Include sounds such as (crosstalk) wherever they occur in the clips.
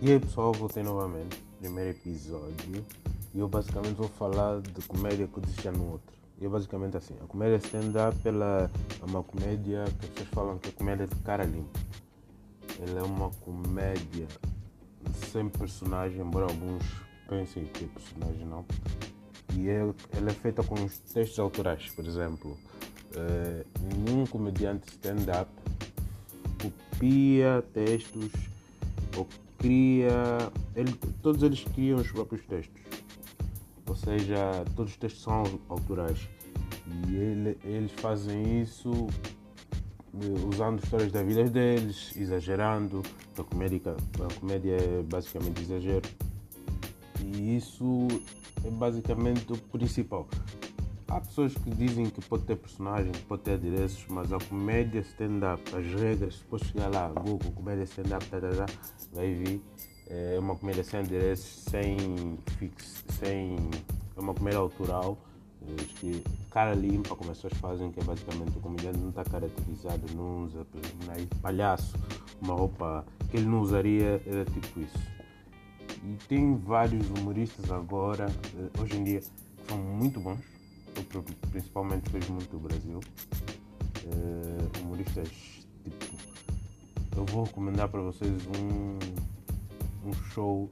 E aí pessoal, voltei novamente, primeiro episódio, e eu basicamente vou falar de comédia que já no outro. E é basicamente assim, a comédia stand-up é uma comédia que as pessoas falam que é comédia de cara limpa. Ela é uma comédia sem personagem, embora alguns pensem que é personagem não. E é, ela é feita com os textos autorais, por exemplo. Uh, nenhum comediante stand-up copia textos ou cria. Ele, todos eles criam os próprios textos. Ou seja, todos os textos são autorais. E ele, eles fazem isso eh, usando histórias da vida deles, exagerando. A comédia, a comédia é basicamente exagero. E isso é basicamente o principal. Há pessoas que dizem que pode ter personagem, pode ter adereços, mas a comédia stand-up, as regras, depois chegar lá, Google, comédia stand-up, tá, tá, tá, vai vir. É uma comédia sem adereços, sem fix, sem. É uma comédia autoral, é, que cara limpa, como as pessoas fazem, que é basicamente o comediante não está caracterizado, não usa né, palhaço, uma roupa que ele não usaria, era tipo isso. E tem vários humoristas agora, eh, hoje em dia, que são muito bons principalmente vejo muito do Brasil. Uh, humoristas tipo. Eu vou recomendar para vocês um, um show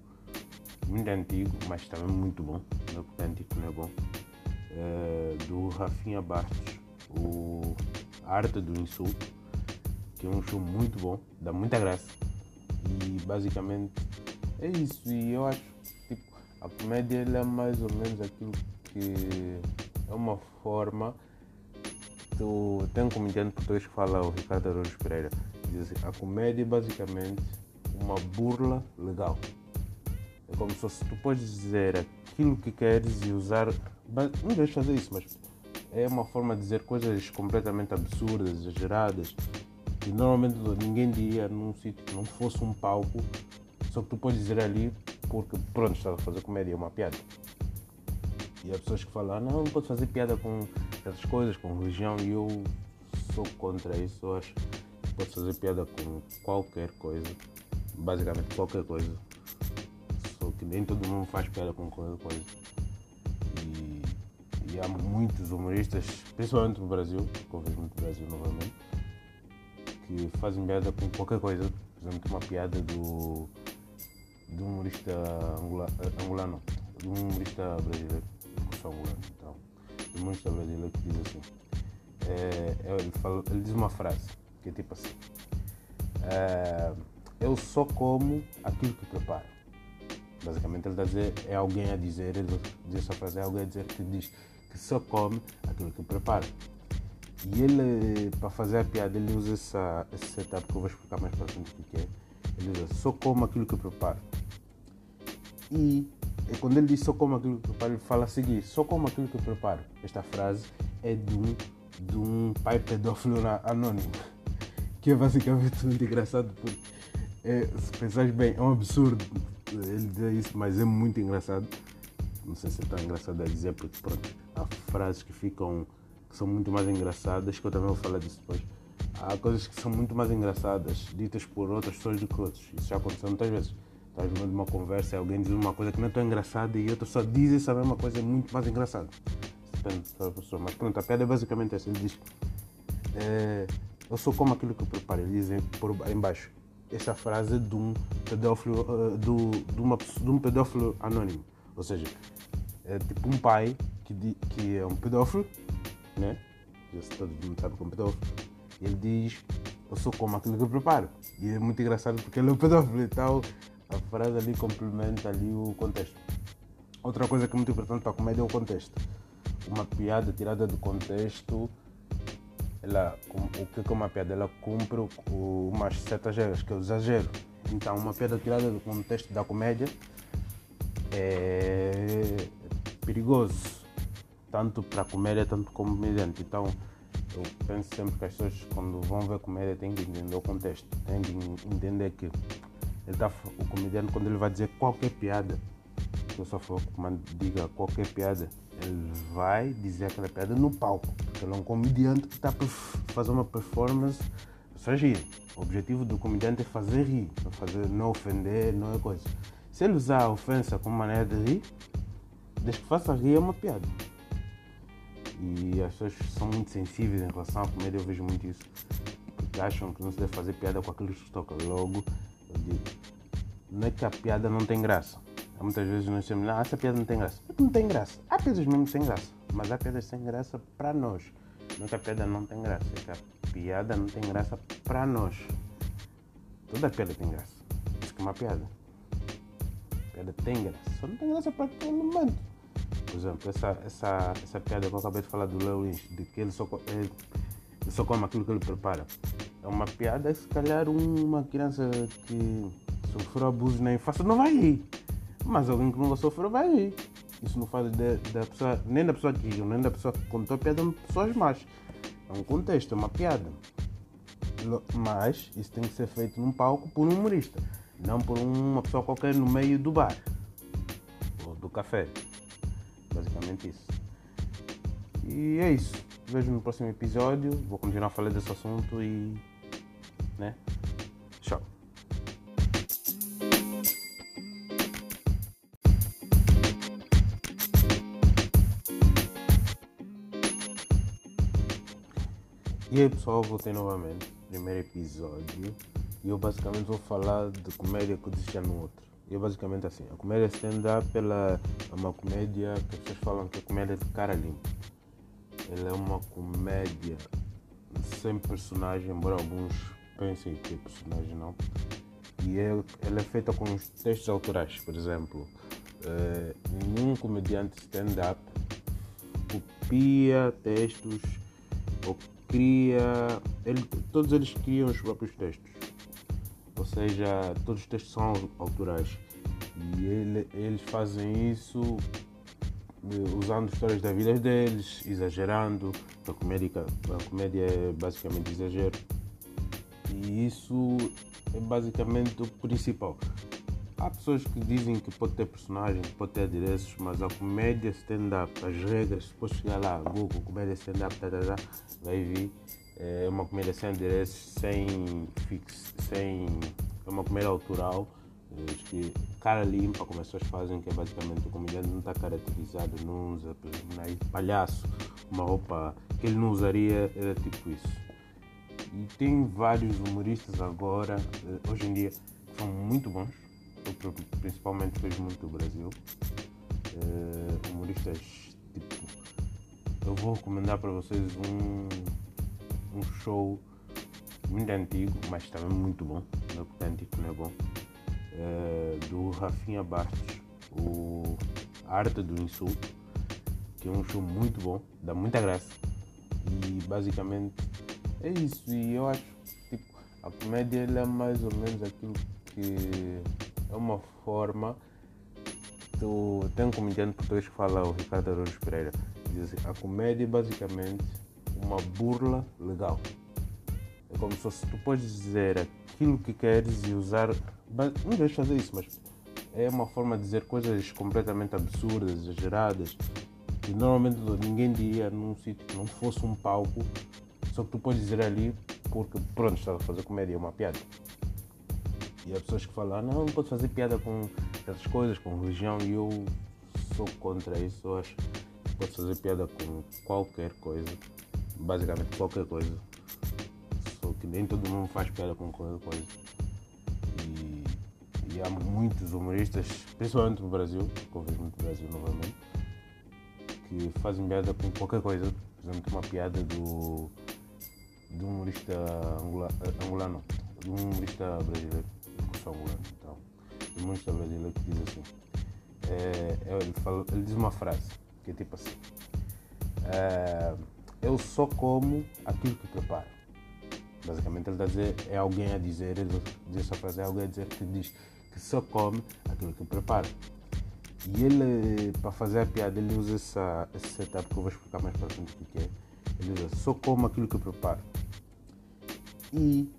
muito antigo, mas também muito bom. Não é antigo não é bom. Uh, do Rafinha Bastos, o Arte do Insulto, que é um show muito bom, dá muita graça. E basicamente é isso. E eu acho tipo, a comédia é mais ou menos aquilo que é uma forma do. Tem um comediante português que fala, o Ricardo Araújo Pereira, diz assim, a comédia é basicamente uma burla legal. É como se tu podes dizer aquilo que queres e usar. Não deves fazer isso, mas é uma forma de dizer coisas completamente absurdas, exageradas, que normalmente ninguém diria num sítio que não fosse um palco, só que tu podes dizer ali porque pronto, estás a fazer comédia, é uma piada. E há pessoas que falam, ah, não, não pode fazer piada com essas coisas, com religião, e eu sou contra isso. Eu acho que pode fazer piada com qualquer coisa, basicamente qualquer coisa. Só que nem todo mundo faz piada com qualquer coisa. E, e há muitos humoristas, principalmente no Brasil, que muito no Brasil novamente, que fazem piada com qualquer coisa. Por exemplo, uma piada do, do humorista angula, angolano, do humorista brasileiro Então, tem muitos que diz assim. É, é, ele, ele diz uma frase que é tipo assim. É, eu só como aquilo que preparo. Basicamente ele está a dizer, é alguém a dizer, ele diz essa frase, é alguém a dizer que diz que só come aquilo que prepara. E ele, para fazer a piada, ele usa essa, esse setup que eu vou explicar mais para frente o que é. Ele diz, só como aquilo que preparo. E e quando ele diz só como aquilo que preparo, ele fala a seguir: só como aquilo que preparo. Esta frase é de um, de um pai pedófilo anônimo, (laughs) que é basicamente muito engraçado, porque é, se pensares bem, é um absurdo ele dizer isso, mas é muito engraçado. Não sei se é tão engraçado a dizer, porque pronto, há frases que ficam que são muito mais engraçadas, que eu também vou falar disso depois. Há coisas que são muito mais engraçadas, ditas por outras pessoas do que outros. Isso já aconteceu muitas vezes estás no meio de uma conversa e alguém diz uma coisa que não é tão engraçada e outra só diz essa mesma coisa muito mais engraçada. Depende da pessoa. Mas pronto, a piada é basicamente essa. Ele diz: é, Eu sou como aquilo que eu preparo. Ele diz por embaixo. Essa frase é de um pedófilo, uh, do, de, uma, de um pedófilo anônimo. Ou seja, é tipo um pai que, que é um pedófilo, né? Todo mundo sabe é um pedófilo. Ele diz: Eu sou como aquilo que eu preparo. E é muito engraçado porque ele é um pedófilo e tal a frase ali complementa ali o contexto. Outra coisa que é muito importante para a comédia é o contexto. Uma piada tirada do contexto, ela, o que é uma piada? Ela cumpre umas certas regras, que é o exagero. Então, uma piada tirada do contexto da comédia é perigoso, tanto para a comédia, tanto como comediante. Então, eu penso sempre que as pessoas, quando vão ver comédia, têm que entender o contexto, têm que entender que ele tá, o comediante, quando ele vai dizer qualquer piada, que eu só for diga qualquer piada, ele vai dizer aquela piada no palco. Porque ele é um comediante que está a fazer uma performance pessoas rir. O objetivo do comediante é fazer rir, não, fazer, não ofender, não é coisa. Se ele usar a ofensa como maneira de rir, desde que faça rir é uma piada. E as pessoas são muito sensíveis em relação à comédia, eu vejo muito isso. Porque acham que não se deve fazer piada com aquilo que se toca. Logo, não é que a piada não tem graça. Muitas vezes nós dizemos, não, essa piada não tem graça. Não tem graça. Há piadas mesmo sem graça, mas há piadas sem graça para nós. Não é que a piada não tem graça, é que a piada não tem graça para nós. Toda piada tem graça. Isso que é uma piada. A piada tem graça. Só não tem graça para aquele momento. Por exemplo, essa, essa, essa piada que eu acabei de falar do Lynch, de que ele só, ele, ele só come aquilo que ele prepara. É uma piada, se calhar uma criança que sofreu abuso na infância não vai rir. Mas alguém que nunca sofreu vai rir. Isso não faz de, da pessoa, nem da pessoa que riu, nem da pessoa que contou a piada, pessoas más. É um contexto, é uma piada. Mas isso tem que ser feito num palco por um humorista, não por uma pessoa qualquer no meio do bar ou do café. Basicamente isso. E é isso. Vejo no próximo episódio. Vou continuar a falar desse assunto e. né? Tchau. E aí pessoal, voltei novamente. Primeiro episódio. E eu basicamente vou falar de comédia que eu já no outro. E é basicamente assim, a comédia stand-up ela é uma comédia que as pessoas falam que é comédia de cara limpa. Ela é uma comédia sem personagem, embora alguns pensem que é personagem não. E é, ela é feita com os textos autorais, por exemplo. É, nenhum comediante stand-up copia textos ou cria. Ele, todos eles criam os próprios textos. Ou seja, todos os textos são autorais. E ele, eles fazem isso eh, usando histórias da vida deles, exagerando. A comédia, a comédia é basicamente exagero. E isso é basicamente o principal. Há pessoas que dizem que pode ter personagem, pode ter adereços, mas a comédia stand-up, as regras, depois chegar lá, Google, comédia stand-up, tá, tá, tá, vai vir. É uma comédia sem adereços, sem fix, sem. É uma comédia autoral, que cara limpa, como as pessoas fazem, que é basicamente o comediante não está caracterizado, não usa, palhaço, uma roupa que ele não usaria, era tipo isso. E tem vários humoristas agora, hoje em dia, que são muito bons principalmente vejo muito do Brasil. Uh, humoristas tipo. Eu vou recomendar para vocês um, um show muito antigo, mas também muito bom. Não é antigo não é bom. Uh, do Rafinha Bastos, o Arte do Insulto, que é um show muito bom, dá muita graça. E basicamente é isso. E eu acho tipo, a comédia é mais ou menos aquilo que é uma forma do. Tem um comediante português que fala, o Ricardo Araújo Pereira, diz assim, a comédia é basicamente uma burla legal. É como se tu podes dizer aquilo que queres e usar. Não deixes fazer isso, mas é uma forma de dizer coisas completamente absurdas, exageradas, que normalmente ninguém diria num sítio que não fosse um palco, só que tu podes dizer ali porque pronto, estás a fazer comédia, é uma piada. E há pessoas que falam, ah, não, não pode fazer piada com essas coisas, com religião, e eu sou contra isso. Eu acho que pode fazer piada com qualquer coisa, basicamente qualquer coisa. Só que nem todo mundo faz piada com qualquer coisa. E, e há muitos humoristas, principalmente no Brasil, que eu vejo muito no Brasil novamente, que fazem piada com qualquer coisa. Por exemplo, uma piada do, do humorista angula, angolano, do humorista brasileiro angolano. Então, tem muitos brasileiros que diz assim. É, é, ele, fala, ele diz uma frase que é tipo assim. É, eu só como aquilo que preparo. Basicamente ele está a dizer, é alguém a dizer, ele diz essa frase, é alguém a dizer que diz que só come aquilo que prepara. E ele, para fazer a piada, ele usa essa, esse setup que eu vou explicar mais para frente o que é. Ele usa só como aquilo que preparo. E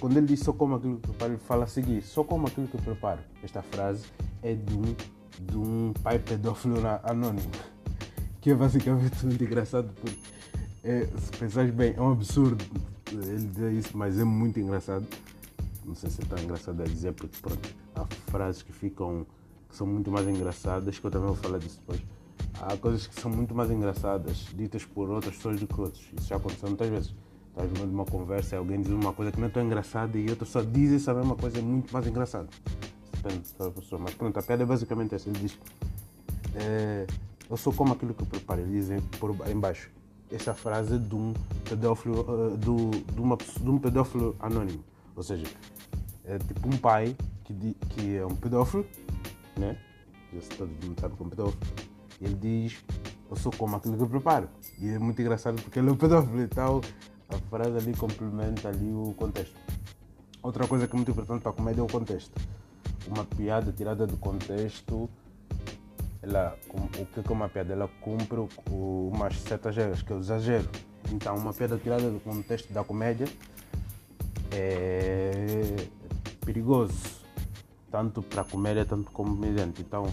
quando ele diz só como aquilo que preparo, ele fala a seguir: só como aquilo que preparo. Esta frase é de um, de um pai pedófilo anônimo, que é basicamente muito engraçado porque, é, se pensares bem, é um absurdo. ele diz isso, mas é muito engraçado. Não sei se é tão engraçado a dizer, porque pronto, há frases que ficam que são muito mais engraçadas, que eu também vou falar disso depois. Há coisas que são muito mais engraçadas, ditas por outras pessoas do que outros. Isso já aconteceu muitas vezes. Estás no meio de uma conversa e alguém diz uma coisa que não é tão engraçada e outra só diz essa mesma coisa muito mais engraçada. Depende da pessoa. Mas pronto, a piada é basicamente essa. Ele diz: é, Eu sou como aquilo que eu preparo. Ele diz por embaixo. Essa frase é de um pedófilo, uh, do, de, uma, de um pedófilo anônimo. Ou seja, é tipo um pai que, que é um pedófilo, né? Já se todo mundo sabe como pedófilo. Ele diz: Eu sou como aquilo que eu preparo. E é muito engraçado porque ele é um pedófilo e tal. A frase ali complementa ali o contexto. Outra coisa que é muito importante para a comédia é o contexto. Uma piada tirada do contexto, ela, o que é uma piada? Ela cumpre umas certas regras, que é o exagero. Então, uma piada tirada do contexto da comédia é perigoso, tanto para a comédia, tanto como comediante. Então,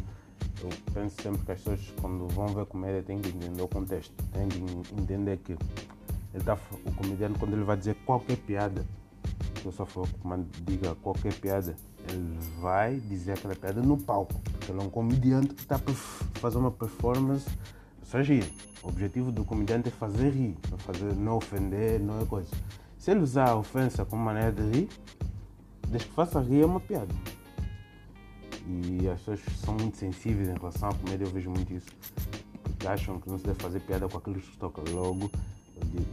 eu penso sempre que as pessoas, quando vão ver comédia, têm que entender o contexto, têm que entender que ele tá, o comediante, quando ele vai dizer qualquer piada, eu só for diga qualquer piada, ele vai dizer aquela piada no palco. Porque ele é um comediante que está a fazer uma performance só rir. O objetivo do comediante é fazer rir, não, fazer, não ofender, não é coisa. Se ele usar a ofensa como maneira de rir, desde que faça rir é uma piada. E as pessoas são muito sensíveis em relação à comédia, eu vejo muito isso. Porque acham que não se deve fazer piada com aquilo que toca logo. Eu digo,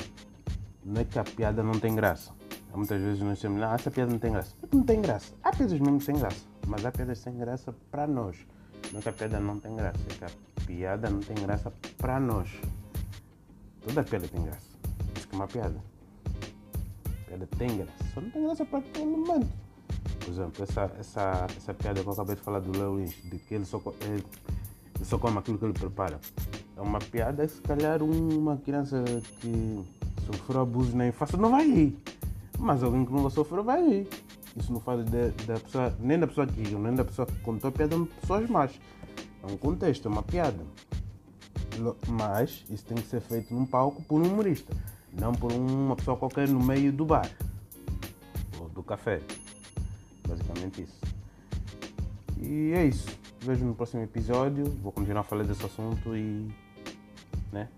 não é que a piada não tem graça. Muitas vezes nós dizemos, ah, essa piada não tem graça. Não tem graça. Há piadas mesmo sem graça. Mas há piadas sem graça para nós. Não é que a piada não tem graça, é que a piada não tem graça para nós. Toda piada tem graça. Isso que é uma piada. A piada tem graça. Só não tem graça para aquele momento. Por exemplo, essa, essa, essa piada que eu acabei de falar do Lynch, de que ele só, ele, só come aquilo que ele prepara. É uma piada, se calhar uma criança que sofreu abuso na infância não vai rir. Mas alguém que nunca sofreu vai rir. Isso não faz de, da pessoa, nem da pessoa que riu, nem da pessoa que contou a piada, pessoas más. É um contexto, é uma piada. Mas isso tem que ser feito num palco por um humorista, não por uma pessoa qualquer no meio do bar ou do café. Basicamente isso. E é isso. Vejo no próximo episódio. Vou continuar falar desse assunto e. né?